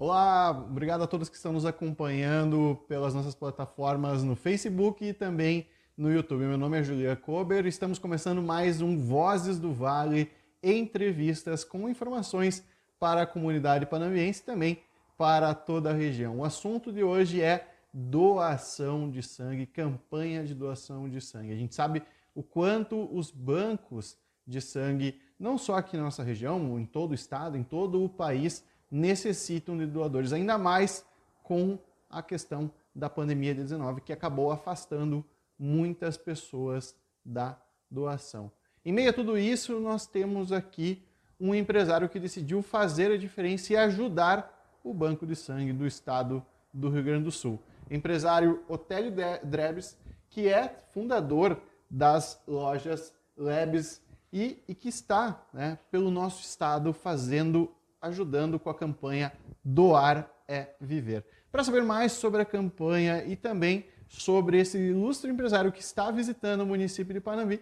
Olá, obrigado a todos que estão nos acompanhando pelas nossas plataformas no Facebook e também no YouTube. Meu nome é Julia Kober, estamos começando mais um Vozes do Vale, entrevistas com informações para a comunidade panamiense e também para toda a região. O assunto de hoje é doação de sangue, campanha de doação de sangue. A gente sabe o quanto os bancos de sangue, não só aqui na nossa região, em todo o estado, em todo o país, necessitam de doadores, ainda mais com a questão da pandemia de 19, que acabou afastando muitas pessoas da doação. Em meio a tudo isso, nós temos aqui um empresário que decidiu fazer a diferença e ajudar o Banco de Sangue do Estado do Rio Grande do Sul. Empresário Otélio Drebes, que é fundador das lojas Lebes e, e que está né, pelo nosso estado fazendo, ajudando com a campanha Doar é Viver. Para saber mais sobre a campanha e também sobre esse ilustre empresário que está visitando o município de Panambi,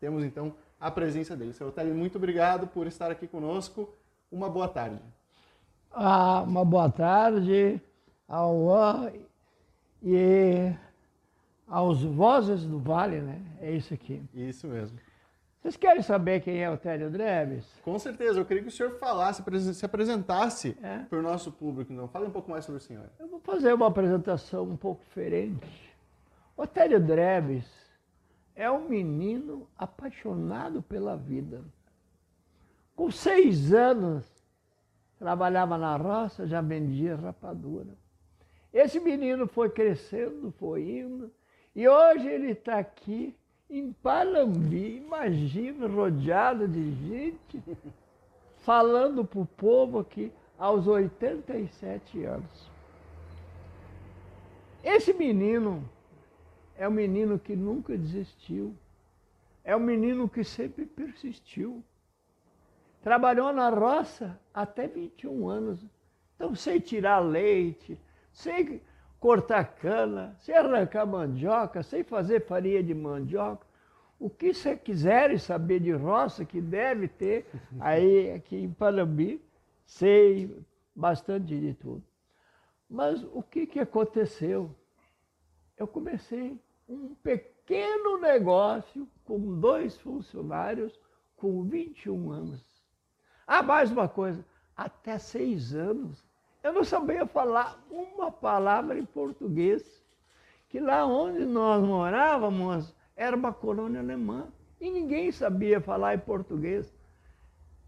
temos então a presença dele. Seu Otélio, muito obrigado por estar aqui conosco. Uma boa tarde. Ah, uma boa tarde ao e aos Vozes do Vale, né? É isso aqui. Isso mesmo. Vocês querem saber quem é o Télio Drebes? Com certeza, eu queria que o senhor falasse, se apresentasse é? para o nosso público. Então, fale um pouco mais sobre o senhor. Eu vou fazer uma apresentação um pouco diferente. O Télio Drebes é um menino apaixonado pela vida. Com seis anos, trabalhava na roça, já vendia rapadura. Esse menino foi crescendo, foi indo, e hoje ele está aqui em Palambi, imagina, rodeado de gente, falando para o povo aqui aos 87 anos. Esse menino é um menino que nunca desistiu, é um menino que sempre persistiu. Trabalhou na roça até 21 anos, então sei tirar leite, sei cortar cana, sei arrancar mandioca, sei fazer farinha de mandioca. O que você quiserem saber de roça, que deve ter aí aqui em Panambi, sei bastante de tudo. Mas o que, que aconteceu? Eu comecei um pequeno negócio com dois funcionários com 21 anos. Ah, mais uma coisa, até seis anos eu não sabia falar uma palavra em português, que lá onde nós morávamos era uma colônia alemã e ninguém sabia falar em português.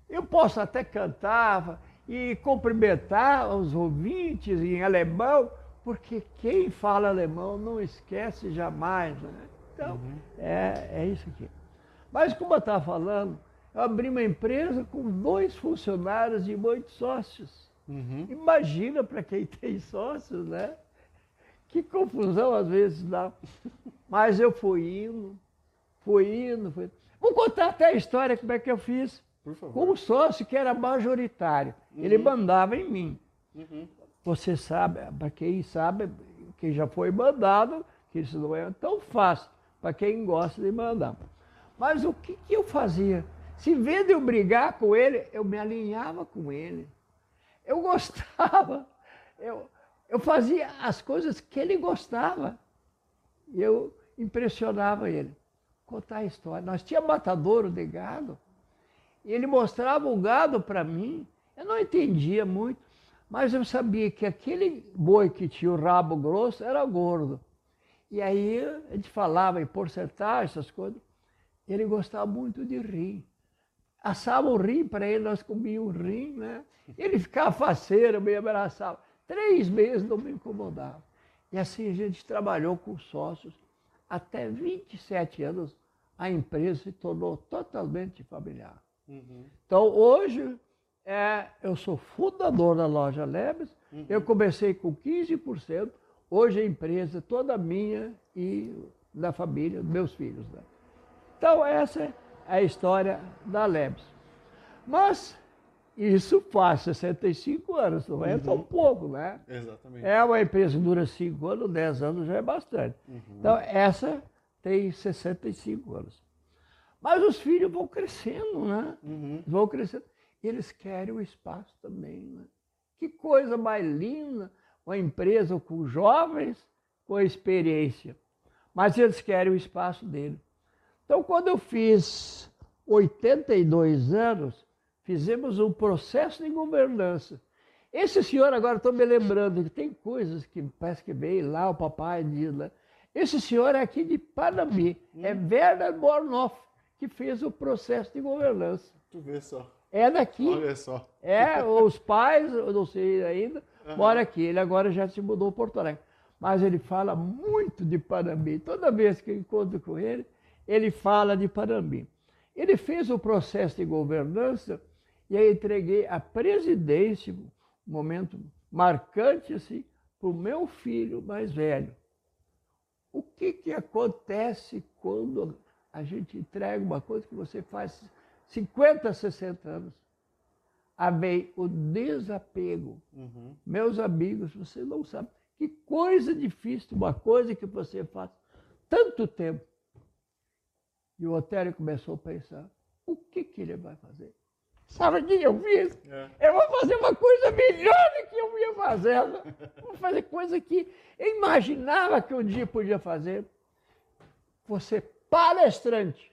Eu posso até cantar e cumprimentar os ouvintes em alemão, porque quem fala alemão não esquece jamais. Né? Então, uhum. é, é isso aqui. Mas como eu estava falando, eu abri uma empresa com dois funcionários e oito sócios. Uhum. Imagina para quem tem sócios, né? Que confusão às vezes dá. Mas eu fui indo, fui indo, fui Vou contar até a história como é que eu fiz. Com o sócio que era majoritário. Uhum. Ele mandava em mim. Uhum. Você sabe, para quem sabe, quem já foi mandado, que isso não é tão fácil para quem gosta de mandar. Mas o que, que eu fazia? Se vendo eu brigar com ele, eu me alinhava com ele. Eu gostava, eu, eu fazia as coisas que ele gostava. E eu impressionava ele. Contar a história. Nós tínhamos matadouro de gado. E ele mostrava o gado para mim. Eu não entendia muito, mas eu sabia que aquele boi que tinha o rabo grosso era gordo. E aí a gente falava em porcentagem, essas coisas. Ele gostava muito de rim assava o rim para ele, nós comíamos o rim, né? Ele ficava faceiro, me abraçava. Três meses não me incomodava. E assim a gente trabalhou com sócios. Até 27 anos, a empresa se tornou totalmente familiar. Uhum. Então, hoje, é, eu sou fundador da loja Lebes. Uhum. Eu comecei com 15%. Hoje a empresa é toda minha e da família, meus filhos. Né? Então, essa é a história da Lebes. Mas isso faz 65 anos, não é uhum. tão pouco, né? Exatamente. É uma empresa que dura 5 anos, 10 anos já é bastante. Uhum. Então, essa tem 65 anos. Mas os filhos vão crescendo, né? Uhum. Vão crescendo. E eles querem o espaço também, né? Que coisa mais linda, uma empresa com jovens, com experiência. Mas eles querem o espaço dele. Então, quando eu fiz 82 anos, fizemos um processo de governança. Esse senhor, agora estou me lembrando, que tem coisas que parece que veio lá, o papai diz lá. Esse senhor é aqui de Panambi, hum. é Werner Bornoff, que fez o processo de governança. Tu vê só. É daqui. Olha só. É, os pais, eu não sei ainda, uhum. mora aqui. Ele agora já se mudou para Porto Alegre. Mas ele fala muito de Panambi. Toda vez que eu encontro com ele, ele fala de Panambi. Ele fez o processo de governança e aí entreguei a presidência, um momento marcante assim, para o meu filho mais velho. O que, que acontece quando a gente entrega uma coisa que você faz 50, 60 anos? Amei o desapego. Uhum. Meus amigos, você não sabe. Que coisa difícil, uma coisa que você faz tanto tempo. E o Otério começou a pensar, o que, que ele vai fazer? Sabe o que eu fiz? É. Eu vou fazer uma coisa melhor do que eu vinha fazendo. Vou fazer coisa que eu imaginava que um dia podia fazer. Você palestrante.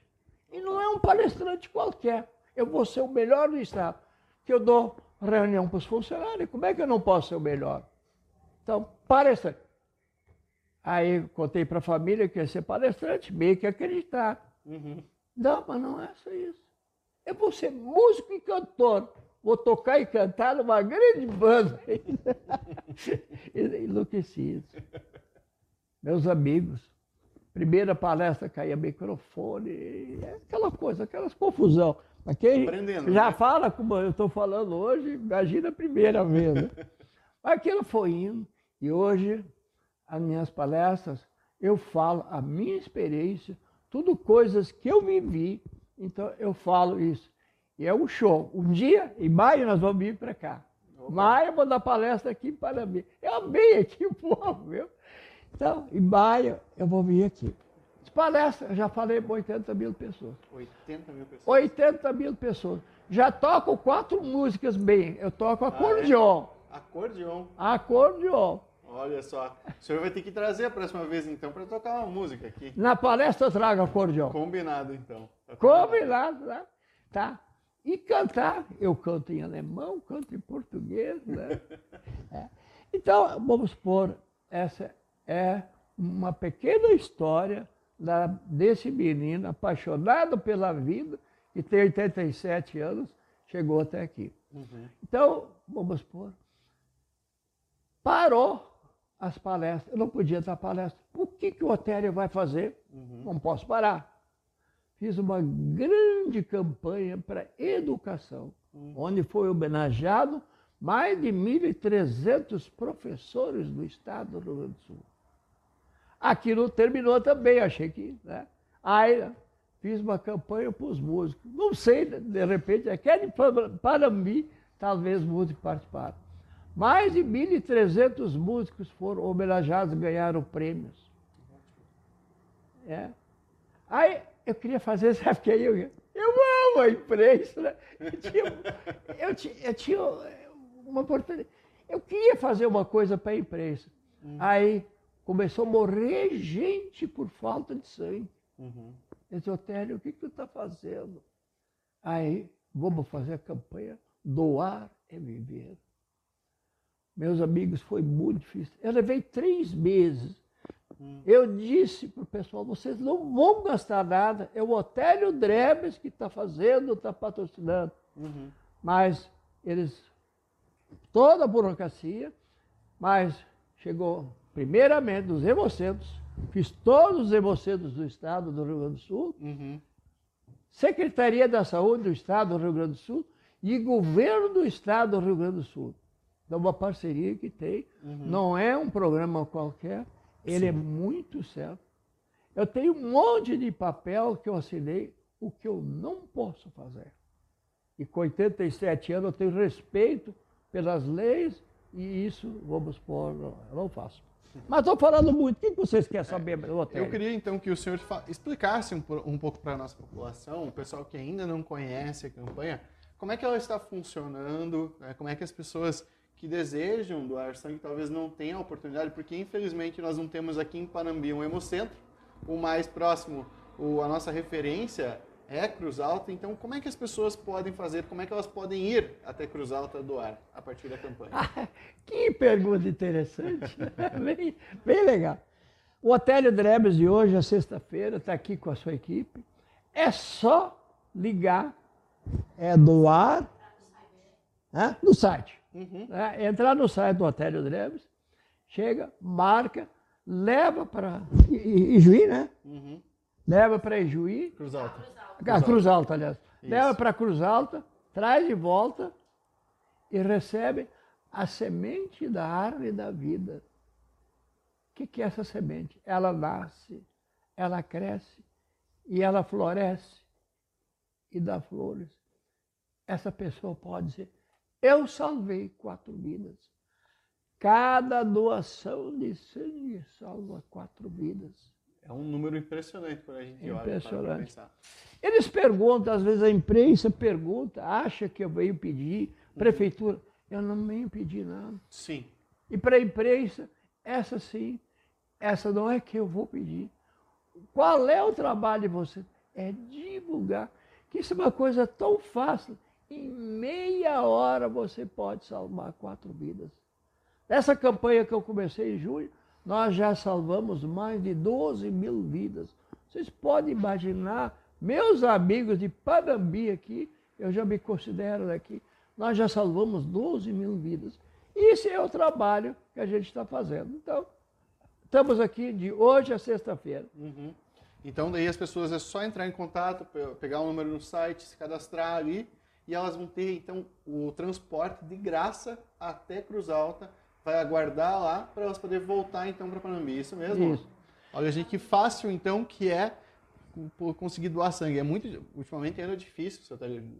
E não é um palestrante qualquer. Eu vou ser o melhor do Estado. Que eu dou reunião para os funcionários. Como é que eu não posso ser o melhor? Então, palestrante. Aí contei para a família que ia ser palestrante, meio que acreditar. Uhum. Não, mas não é só isso. Eu vou ser músico e cantor. Vou tocar e cantar numa grande banda. Enlouquecido. Meus amigos. Primeira palestra caía microfone, aquela coisa, aquelas confusão. Mas quem já né? fala como eu estou falando hoje, imagina a primeira vez. Né? Aquilo foi indo. E hoje, as minhas palestras, eu falo a minha experiência, tudo coisas que eu vivi, então eu falo isso. E é um show. Um dia, em maio, nós vamos vir para cá. Opa. Maio, eu vou dar palestra aqui para mim. Eu amei aqui o povo, viu? Então, em maio, eu vou vir aqui. Palestra, já falei para 80 mil pessoas. 80 mil pessoas? 80 mil pessoas. Já toco quatro músicas bem. Eu toco acordeon. Ah, é? Acordeon. Acordeon. Olha só. O senhor vai ter que trazer a próxima vez, então, para tocar uma música aqui. Na palestra eu trago acordeon. Combinado, então. Tá combinado, né? Tá. E cantar. Eu canto em alemão, canto em português, né? é. Então, vamos pôr, essa é uma pequena história da, desse menino apaixonado pela vida, que tem 87 anos, chegou até aqui. Uhum. Então, vamos pôr, parou as palestras. Eu não podia dar palestra. O que, que o Otério vai fazer? Uhum. Não posso parar. Fiz uma grande campanha para educação, uhum. onde foi homenageado mais de 1.300 professores do estado do Rio Grande do Sul. Aquilo terminou também, achei que. Né? Aí fiz uma campanha para os músicos. Não sei, de repente, aquele para mim, talvez músicos participaram. Mais de 1.300 músicos foram homenageados, ganharam prêmios. É. Aí eu queria fazer, sabe o que eu, eu amo a imprensa. Né? Eu, tinha, eu, tinha, eu tinha uma oportunidade. Eu queria fazer uma coisa para a imprensa. Hum. Aí começou a morrer gente por falta de sangue. Uhum. Eu disse, Otélio, o que, que tu está fazendo? Aí, vamos fazer a campanha Doar é Viver. Meus amigos, foi muito difícil. Eu levei três meses. Hum. Eu disse para o pessoal, vocês não vão gastar nada. É o Otélio Drebes que está fazendo, está patrocinando. Uhum. Mas eles, toda a burocracia, mas chegou primeiramente dos hemocentros, fiz todos os hemocentros do estado do Rio Grande do Sul, uhum. Secretaria da Saúde do estado do Rio Grande do Sul e governo do estado do Rio Grande do Sul. Então, uma parceria que tem, uhum. não é um programa qualquer, ele é Sim. é muito certo. Eu tenho um monte de papel que eu assinei, o que eu não posso fazer. E com 87 anos eu tenho respeito pelas leis e isso, vamos pôr, eu não faço. Mas estou falando muito. O que vocês querem saber hotel? Eu queria então que o senhor explicasse um, um pouco para a nossa população, o pessoal que ainda não conhece a campanha, como é que ela está funcionando, né? como é que as pessoas que desejam doar sangue talvez não tenham a oportunidade, porque infelizmente nós não temos aqui em Panambi um hemocentro. O mais próximo, o, a nossa referência é Cruz Alta. Então, como é que as pessoas podem fazer? Como é que elas podem ir até Cruz Alta doar a partir da campanha? que pergunta interessante, bem, bem legal. O Otélio Drebes de hoje, a sexta-feira, está aqui com a sua equipe. É só ligar, é doar né, no site. Uhum. É, entrar no site do Otélio Drebes, chega, marca, leva para Ijuí, né? Uhum. Leva para Ijuí. Cruz Alta. Ah, Cruz Alta, aliás. Isso. Leva para Cruz Alta, traz de volta e recebe a semente da árvore da vida. O que, que é essa semente? Ela nasce, ela cresce e ela floresce e dá flores. Essa pessoa pode dizer: Eu salvei quatro vidas. Cada doação de sangue salva quatro vidas. É um número impressionante para a gente impressionante. olhar pensar. Eles perguntam, às vezes a imprensa pergunta, acha que eu venho pedir, prefeitura. Eu não venho pedir nada. Sim. E para a imprensa, essa sim, essa não é que eu vou pedir. Qual é o trabalho de você? É divulgar. Que isso é uma coisa tão fácil. Em meia hora você pode salvar quatro vidas. Nessa campanha que eu comecei em julho, nós já salvamos mais de 12 mil vidas. Vocês podem imaginar, meus amigos de Panambi aqui, eu já me considero aqui, nós já salvamos 12 mil vidas. Esse é o trabalho que a gente está fazendo. Então, estamos aqui de hoje a sexta-feira. Uhum. Então, daí as pessoas é só entrar em contato, pegar um número no site, se cadastrar ali, e elas vão ter, então, o transporte de graça até Cruz Alta, vai aguardar lá para elas poderem voltar então para Panambi. Isso mesmo? Isso. Olha, gente, que fácil então que é conseguir doar sangue. É muito, ultimamente ainda é difícil,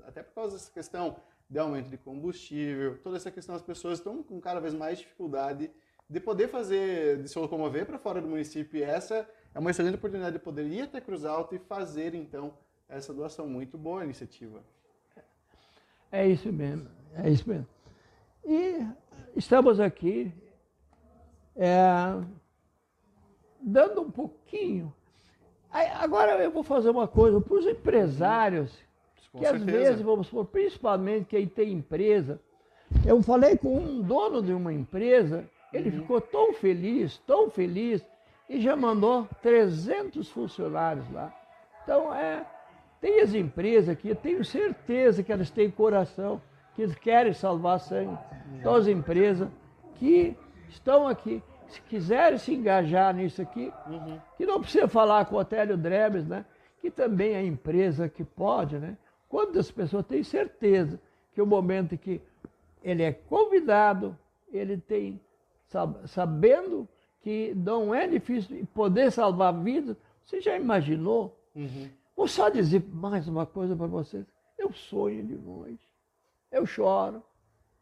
até por causa dessa questão de aumento de combustível, toda essa questão, as pessoas estão com cada vez mais dificuldade de poder fazer, de se locomover para fora do município. E essa é uma excelente oportunidade de poder ir até Cruz Alta e fazer então essa doação. Muito boa iniciativa. É isso mesmo, é isso mesmo. E estamos aqui é, dando um pouquinho. Agora eu vou fazer uma coisa para os empresários, Com que certeza. às vezes, vamos supor, principalmente quem tem empresa. Eu falei com um dono de uma empresa, ele uhum. ficou tão feliz, tão feliz, e já mandou 300 funcionários lá. Então, é, tem as empresas aqui, eu tenho certeza que elas têm coração que querem salvar sangue, todas as empresas que estão aqui, se quiserem se engajar nisso aqui, uhum. que não precisa falar com o Otélio Drebes, né? que também é empresa que pode, né? Quantas pessoas têm certeza que o momento que ele é convidado, ele tem, sabendo que não é difícil poder salvar vidas, você já imaginou? Uhum. Vou só dizer mais uma coisa para vocês. Eu sonho de noite eu choro,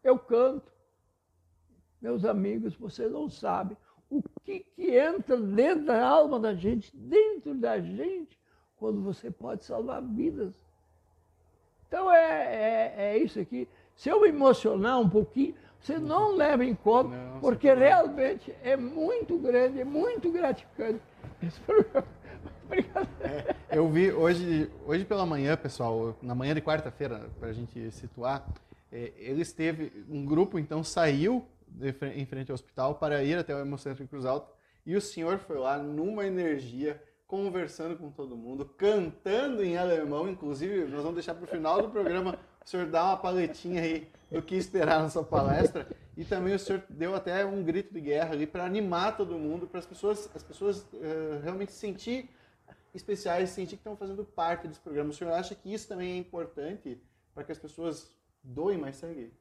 eu canto. Meus amigos, vocês não sabem o que, que entra dentro da alma da gente, dentro da gente, quando você pode salvar vidas. Então é, é, é isso aqui. Se eu me emocionar um pouquinho, você não leva em conta, não, porque realmente é muito grande, é muito gratificante esse programa. É, eu vi hoje, hoje pela manhã, pessoal, na manhã de quarta-feira, para a gente situar, é, ele esteve, um grupo então saiu de, em frente ao hospital para ir até o Hemocentro em Cruz Alta e o senhor foi lá numa energia, conversando com todo mundo, cantando em alemão, inclusive nós vamos deixar para o final do programa o senhor dar uma paletinha aí do que esperar na sua palestra e também o senhor deu até um grito de guerra ali para animar todo mundo, para as pessoas, as pessoas uh, realmente sentir especiais, sentir que estão fazendo parte desse programa. O senhor acha que isso também é importante para que as pessoas doem mais sangue?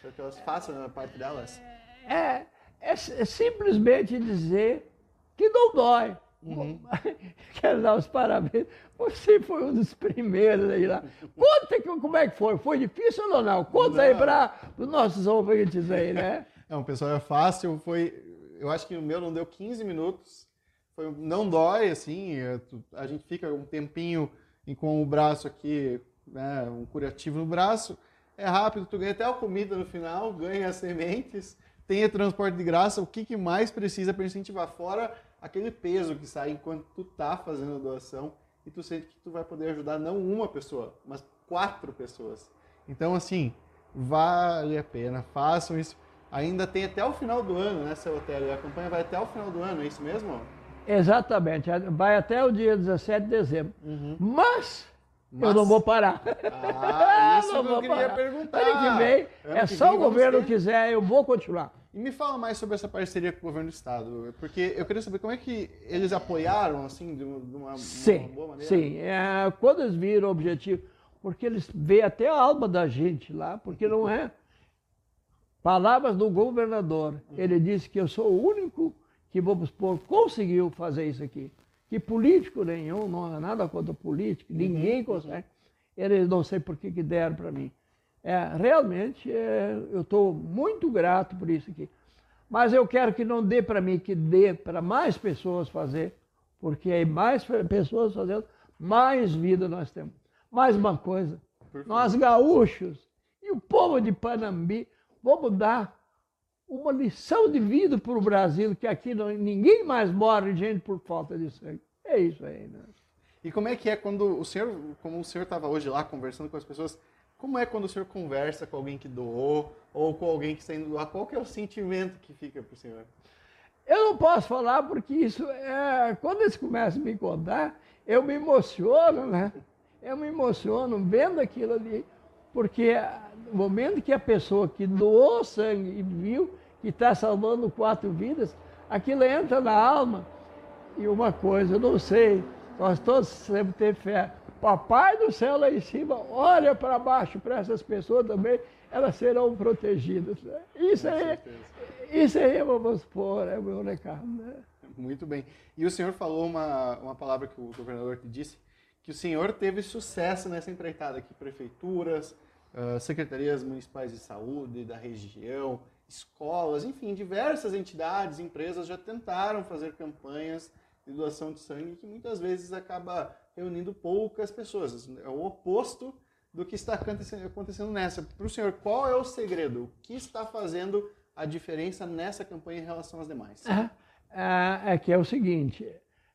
Para que elas façam a parte delas? É, é, é simplesmente dizer que não dói. Uhum. Quero dar os parabéns. Você foi um dos primeiros aí lá. Conta que, como é que foi. Foi difícil ou não? Conta não. aí para os nossos ouvintes aí, né? Não, pessoal, é fácil. Foi, eu acho que o meu não deu 15 minutos. Foi, não dói, assim. É, a gente fica um tempinho com o braço aqui, né, um curativo no braço. é rápido, tu ganha até a comida no final, ganha as sementes, tem transporte de graça, o que, que mais precisa para incentivar? Fora aquele peso que sai enquanto tu tá fazendo a doação e tu sente que tu vai poder ajudar não uma pessoa, mas quatro pessoas. Então, assim, vale a pena, façam isso. Ainda tem até o final do ano, né, seu hotel? A campanha vai até o final do ano, é isso mesmo? Exatamente, vai até o dia 17 de dezembro. Uhum. Mas, Mas, eu não vou parar. Ah, isso eu, eu queria parar. perguntar. Ano que vem, ano é que só o governo ter... quiser, eu vou continuar. E me fala mais sobre essa parceria com o governo do estado, porque eu queria saber como é que eles apoiaram, assim, de uma, sim, uma boa maneira. Sim, é, quando eles viram o objetivo, porque eles veem até a alma da gente lá, porque não é palavras do governador. Ele disse que eu sou o único que, vamos supor, conseguiu fazer isso aqui. Que político nenhum, não é nada contra político, uhum. ninguém consegue. Eles não sei por que, que deram para mim. É, realmente, é, eu estou muito grato por isso aqui. Mas eu quero que não dê para mim, que dê para mais pessoas fazer, porque aí mais pessoas fazendo, mais vida nós temos. Mais uma coisa, nós gaúchos e o povo de Panambi, vamos dar uma lição de vida para o Brasil, que aqui não, ninguém mais morre gente por falta de sangue. É isso aí, né? E como é que é quando o senhor, como o senhor estava hoje lá conversando com as pessoas, como é quando o senhor conversa com alguém que doou ou com alguém que está indo doar? Qual que é o sentimento que fica para o senhor? Eu não posso falar porque isso é. Quando eles começam a me contar, eu me emociono, né? Eu me emociono vendo aquilo ali, porque no momento que a pessoa que doou sangue e viu que está salvando quatro vidas, aquilo entra na alma. E uma coisa, eu não sei, nós todos sempre ter fé. Papai do céu lá em cima, olha para baixo para essas pessoas também, elas serão protegidas. Isso aí, isso aí vamos pôr, é o meu recado. Né? Muito bem. E o senhor falou uma, uma palavra que o governador disse, que o senhor teve sucesso nessa empreitada aqui, prefeituras, uh, secretarias municipais de saúde da região, escolas, enfim, diversas entidades, empresas já tentaram fazer campanhas de doação de sangue que muitas vezes acaba reunindo poucas pessoas. É o oposto do que está acontecendo nessa. Para o senhor, qual é o segredo? O que está fazendo a diferença nessa campanha em relação às demais? É, é que é o seguinte,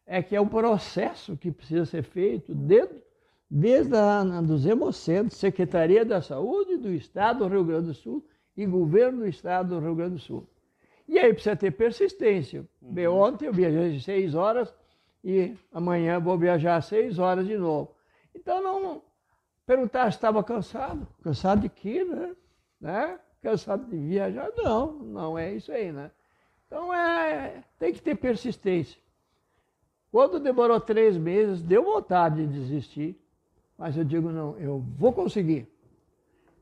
é que é um processo que precisa ser feito dentro desde a, dos Hemocentros, Secretaria da Saúde do Estado do Rio Grande do Sul e Governo do Estado do Rio Grande do Sul. E aí precisa ter persistência. Uhum. Ontem eu viajei seis horas e amanhã vou viajar seis horas de novo. Então não perguntar se estava cansado. Cansado de quê, né? né? Cansado de viajar? Não, não é isso aí, né? Então é, tem que ter persistência. Quando demorou três meses, deu vontade de desistir. Mas eu digo, não, eu vou conseguir.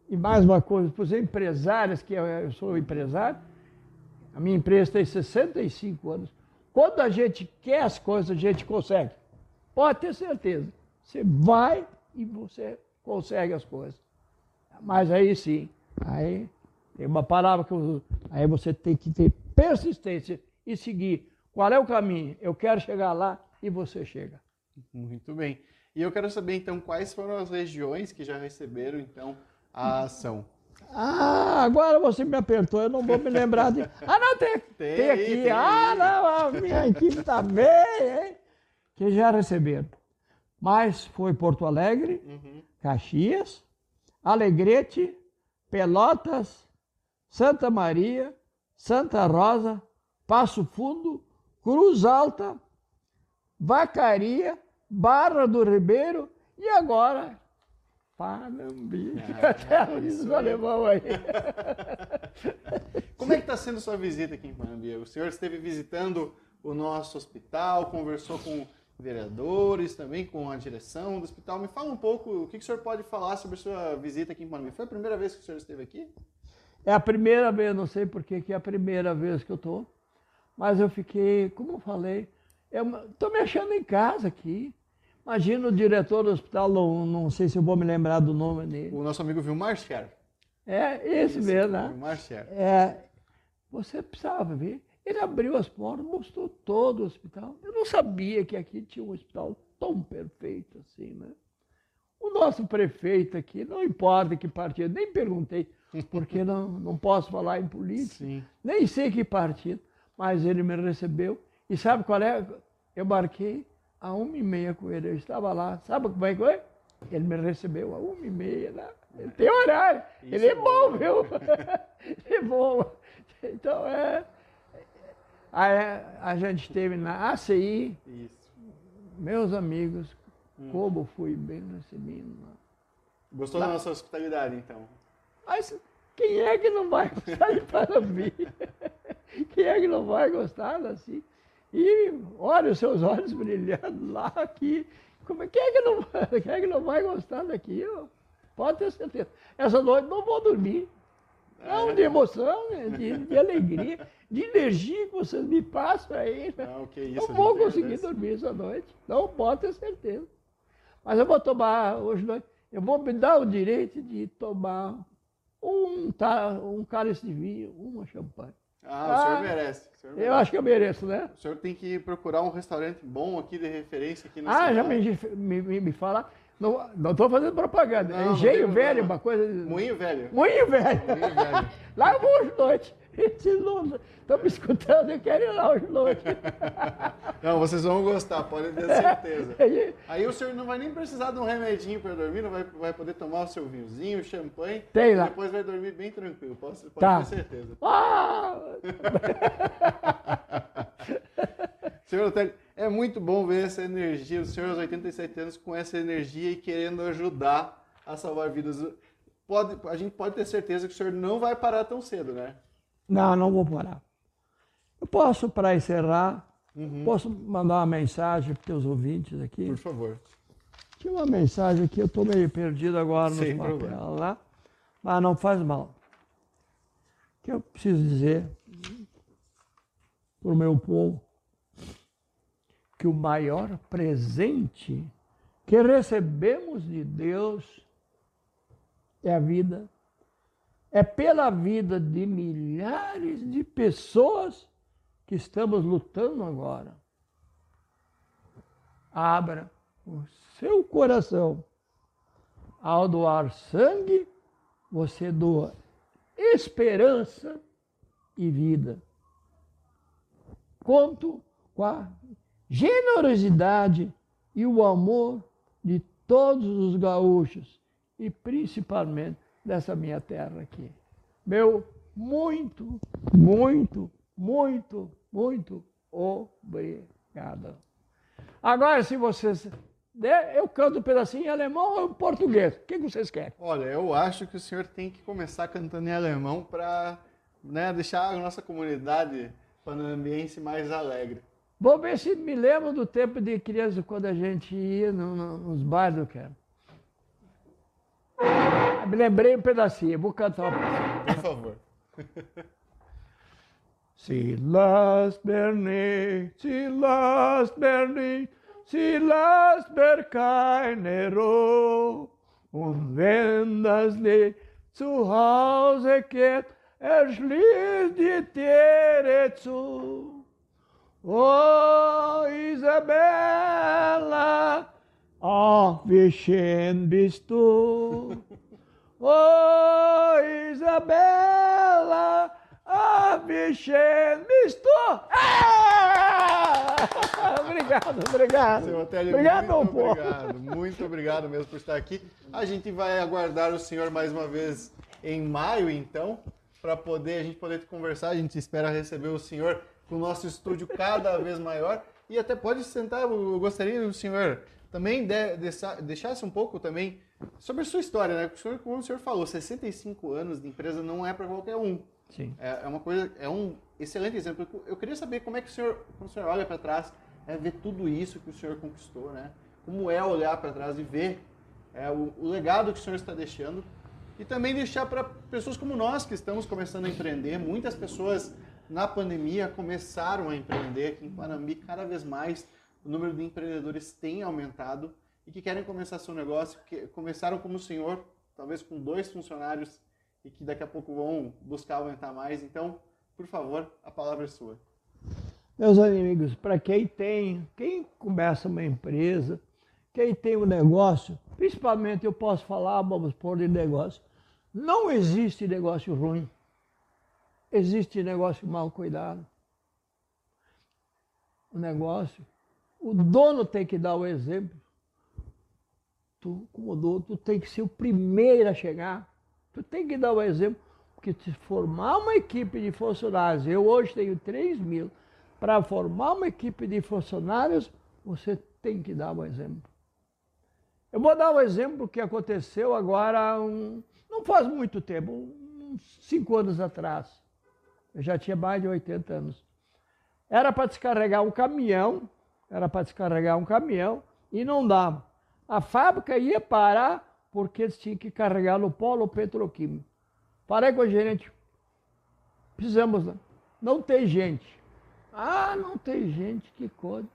E mais uma coisa, para os empresários, que eu sou empresário, a minha empresa tem 65 anos. Quando a gente quer as coisas, a gente consegue. Pode ter certeza. Você vai e você consegue as coisas. Mas aí sim, aí tem uma palavra que eu uso. Aí você tem que ter persistência e seguir. Qual é o caminho? Eu quero chegar lá e você chega. Muito bem. E eu quero saber então quais foram as regiões que já receberam então a ação. Ah, agora você me apertou, eu não vou me lembrar de. Ah, não, tem, tem, tem aqui. Tem. Ah, não, a minha equipe está bem, hein? Que já receberam. Mas foi Porto Alegre, uhum. Caxias, Alegrete, Pelotas, Santa Maria, Santa Rosa, Passo Fundo, Cruz Alta, Vacaria, Barra do Ribeiro e agora Panambi. Ah, Até o alemão aí. Como é que está sendo sua visita aqui em Panambi? O senhor esteve visitando o nosso hospital, conversou com vereadores, também com a direção do hospital. Me fala um pouco, o que, o senhor pode falar sobre sua visita aqui em Panambi? Foi a primeira vez que o senhor esteve aqui? É a primeira vez, não sei por que é a primeira vez que eu estou, mas eu fiquei, como eu falei, estou me achando em casa aqui. Imagina o diretor do hospital, não, não sei se eu vou me lembrar do nome dele. O nosso amigo Vilmar Scher. É, esse mesmo, né? Vilmar Scher. É, você precisava ver. Ele abriu as portas, mostrou todo o hospital. Eu não sabia que aqui tinha um hospital tão perfeito assim, né? O o nosso prefeito aqui, não importa que partido, nem perguntei, porque não, não posso falar em política, Sim. nem sei que partido, mas ele me recebeu. E sabe qual é? Eu marquei a uma e meia com ele, eu estava lá, sabe como é que foi? Ele me recebeu a uma e meia lá. Ele tem horário, Isso ele é, é bom, viu? ele é bom. Então é. Aí a gente teve na ACI, Isso. meus amigos, hum. como fui bem recebido. Gostou lá. da nossa hospitalidade, então? Mas quem é que não vai gostar de Panambi? quem é que não vai gostar assim? E olha os seus olhos brilhando lá aqui. Como é, quem, é que não, quem é que não vai gostar daqui? Pode ter certeza. Essa noite não vou dormir. Não, de emoção, né? de, de, alegria, de energia que vocês me passam aí. Né? Não, que isso, não vou conseguir dormir essa noite. Não pode ter certeza. Mas eu vou tomar hoje noite, eu vou me dar o direito de tomar um, um cálice de vinho, uma champanhe. Ah, o senhor merece. O senhor merece. Eu acho que eu mereço, né? O senhor tem que procurar um restaurante bom aqui de referência aqui na Ah, cidade. já me, me, me fala. Não estou fazendo propaganda. Não, é engenho velho, uma coisa. Moinho velho. Moinho velho. Moinho velho. Lá eu vou hoje noite. Estão me escutando, eu quero ir lá hoje noite. Não, vocês vão gostar, podem ter certeza. Aí o senhor não vai nem precisar de um remedinho para dormir, não vai, vai poder tomar o seu vinhozinho, champanhe. Tem lá. Depois vai dormir bem tranquilo, pode, pode tá. ter certeza. Ah! senhor Otélio, é muito bom ver essa energia, o senhor aos 87 anos com essa energia e querendo ajudar a salvar vidas. Pode, a gente pode ter certeza que o senhor não vai parar tão cedo, né? Não, não vou parar. Eu posso, para encerrar, uhum. posso mandar uma mensagem para os ouvintes aqui? Por favor. Tinha uma mensagem aqui, eu estou meio perdido agora no papel lá, mas não faz mal. O que eu preciso dizer para o meu povo que o maior presente que recebemos de Deus é a vida. É pela vida de milhares de pessoas que estamos lutando agora. Abra o seu coração. Ao doar sangue, você doa esperança e vida. Conto com a generosidade e o amor de todos os gaúchos e principalmente dessa minha terra aqui. Meu muito, muito, muito, muito obrigado. Agora, se vocês. Eu canto um pedacinho em alemão ou em português? O que vocês querem? Olha, eu acho que o senhor tem que começar cantando em alemão para né, deixar a nossa comunidade panambiense mais alegre. Vou ver se me lembro do tempo de criança, quando a gente ia no, no, nos bares do quero. Me lembrei um pedacinho, vou cantar um pedacinho. Por favor. Silas Berni, Silas Berni, Silas Berkainero, und wenn das Lied zu Hause geht, erschließt die Tiere zu. Oh, Isabella, ach, wie schön bist du. Oh, Isabella, ach, wie schön bist du. Ah! obrigado, obrigado. Seu obrigado, muito obrigado. Muito obrigado mesmo por estar aqui. A gente vai aguardar o senhor mais uma vez em maio, então, para poder a gente poder conversar. A gente espera receber o senhor com o nosso estúdio cada vez maior. E até pode sentar, eu gostaria que o senhor também de, de, deixasse um pouco também sobre a sua história, né? O senhor, como o senhor falou, 65 anos de empresa não é para qualquer um. Sim. É, é, uma coisa, é um excelente exemplo. Eu queria saber como é que o senhor, quando o senhor olha para trás, é ver tudo isso que o senhor conquistou, né? Como é olhar para trás e ver é, o, o legado que o senhor está deixando e também deixar para pessoas como nós que estamos começando a empreender. Muitas pessoas na pandemia começaram a empreender aqui em Panambi cada vez mais o número de empreendedores tem aumentado e que querem começar seu negócio, que começaram como o senhor, talvez com dois funcionários e que daqui a pouco vão buscar aumentar mais. Então, por favor, a palavra é sua. Meus amigos, para quem tem, quem começa uma empresa, quem tem um negócio, principalmente eu posso falar, vamos pôr de negócio, não existe negócio ruim. Existe negócio mal cuidado. O negócio, o dono tem que dar o exemplo. Tu, como tu tem que ser o primeiro a chegar. Tu tem que dar o exemplo, porque se formar uma equipe de funcionários, eu hoje tenho 3 mil, para formar uma equipe de funcionários, você tem que dar o exemplo. Eu vou dar um exemplo que aconteceu agora, um, não faz muito tempo, uns cinco anos atrás. Eu já tinha mais de 80 anos. Era para descarregar um caminhão, era para descarregar um caminhão e não dava. A fábrica ia parar porque eles tinham que carregar no polo petroquímico. Parei com o gerente. Precisamos, não tem gente. Ah, não tem gente, que coisa.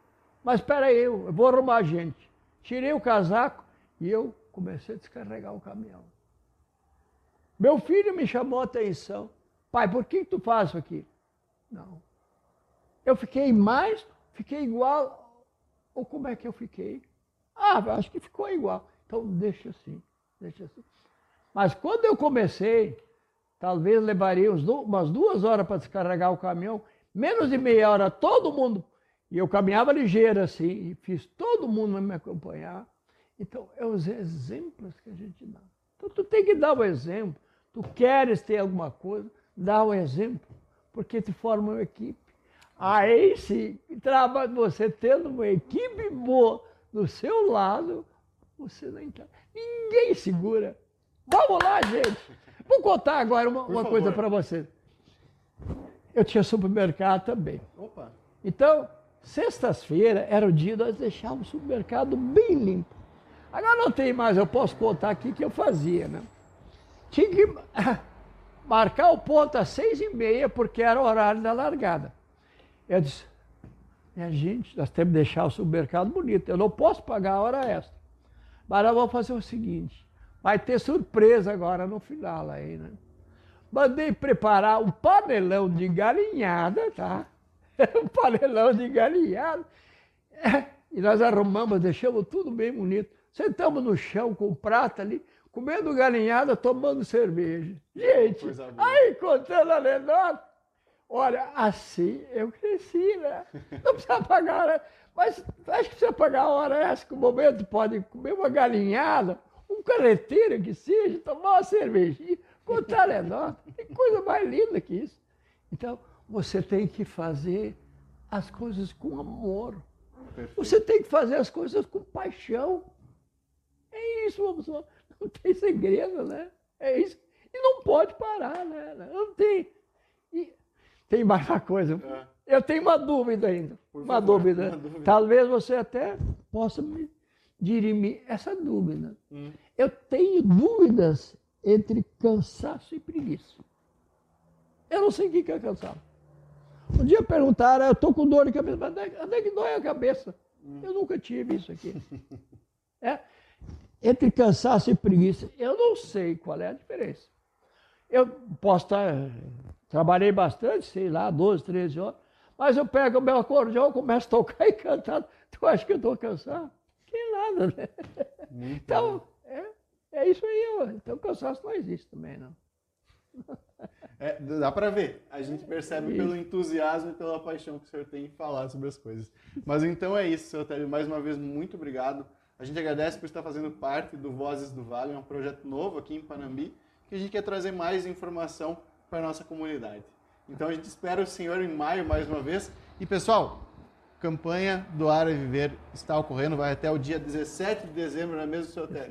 Mas espera aí, eu vou arrumar gente. Tirei o casaco, e eu comecei a descarregar o caminhão. Meu filho me chamou a atenção. Pai, por que tu faz isso aqui? Não. Eu fiquei mais, fiquei igual. Ou como é que eu fiquei? Ah, acho que ficou igual. Então deixa assim, deixa assim. Mas quando eu comecei, talvez levaria umas duas horas para descarregar o caminhão, menos de meia hora, todo mundo. E eu caminhava ligeiro assim, e fiz todo mundo me acompanhar. Então, é os exemplos que a gente dá. Então, tu tem que dar o exemplo. Tu queres ter alguma coisa, dá o exemplo, porque te forma uma equipe. Aí sim, você tendo uma equipe boa do seu lado, você não entra. Ninguém segura. Vamos lá, gente. Vou contar agora uma, uma coisa para você. Eu tinha supermercado também. Opa. Então, sextas-feira era o dia de nós deixarmos o supermercado bem limpo. Agora não tem mais, eu posso contar aqui que eu fazia, né? Tinha que marcar o ponto às seis e meia, porque era o horário da largada. Eu disse, minha gente, nós temos que deixar o supermercado bonito, eu não posso pagar a hora extra. Mas nós vamos fazer o seguinte, vai ter surpresa agora no final aí, né? Mandei preparar um panelão de galinhada, tá? um panelão de galinhada. E nós arrumamos, deixamos tudo bem bonito. Sentamos no chão com prata ali, comendo galinhada, tomando cerveja. Gente, aí contando a anedota, olha, assim eu cresci, né? Não precisa pagar, né? Mas acho que precisa pagar a hora essa, que o momento pode comer uma galinhada, um carreteiro que seja, tomar uma cervejinha, contar anedota. Tem coisa mais linda que isso. Então, você tem que fazer as coisas com amor. Perfeito. Você tem que fazer as coisas com paixão. É isso, não tem segredo, né? É isso. E não pode parar, né? Não tem. Tem mais uma coisa. É. Eu tenho uma dúvida ainda. Uma dúvida. uma dúvida. Talvez você até possa me dirimir essa dúvida. Hum. Eu tenho dúvidas entre cansaço e preguiça. Eu não sei o que é cansaço. Um dia perguntaram, eu estou com dor de cabeça, mas onde é que dói a cabeça? Hum. Eu nunca tive isso aqui. É? entre cansaço e preguiça, eu não sei qual é a diferença. Eu posso estar. Trabalhei bastante, sei lá, 12, 13 horas, mas eu pego o meu acordeão, começo a tocar e cantar. Tu acha que eu estou cansado? Que nada, né? Muito então, é, é isso aí. Ó. Então, cansaço não existe também, não. É, dá para ver. A gente percebe isso. pelo entusiasmo e pela paixão que o senhor tem em falar sobre as coisas. Mas então é isso, senhor Télio. Mais uma vez, muito obrigado. A gente agradece por estar fazendo parte do Vozes do Vale, é um projeto novo aqui em Panambi, que a gente quer trazer mais informação para nossa comunidade. Então a gente espera o senhor em maio mais uma vez. E pessoal, campanha Doar e Viver está ocorrendo, vai até o dia 17 de dezembro, não é mesmo, seu hotel?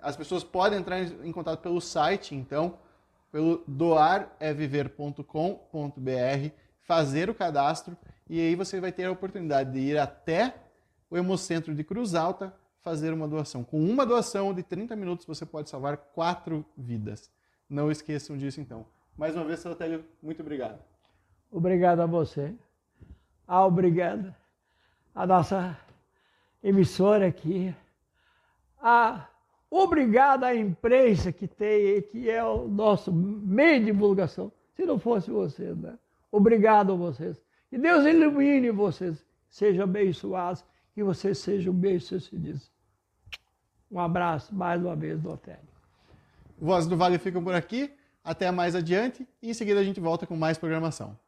As pessoas podem entrar em contato pelo site, então, pelo doareviver.com.br, fazer o cadastro e aí você vai ter a oportunidade de ir até o Hemocentro de Cruz Alta fazer uma doação. Com uma doação de 30 minutos você pode salvar quatro vidas. Não esqueçam disso então. Mais uma vez, Sotélio, muito obrigado. Obrigado a você. Ah, obrigado a nossa emissora aqui. Ah, obrigado à imprensa que tem, que é o nosso meio de divulgação. Se não fosse vocês, né? Obrigado a vocês. Que Deus ilumine vocês. Sejam abençoados. Que vocês sejam bem-sucedidos. Um abraço mais uma vez do Otélio. Vozes do Vale ficam por aqui. Até mais adiante e em seguida a gente volta com mais programação.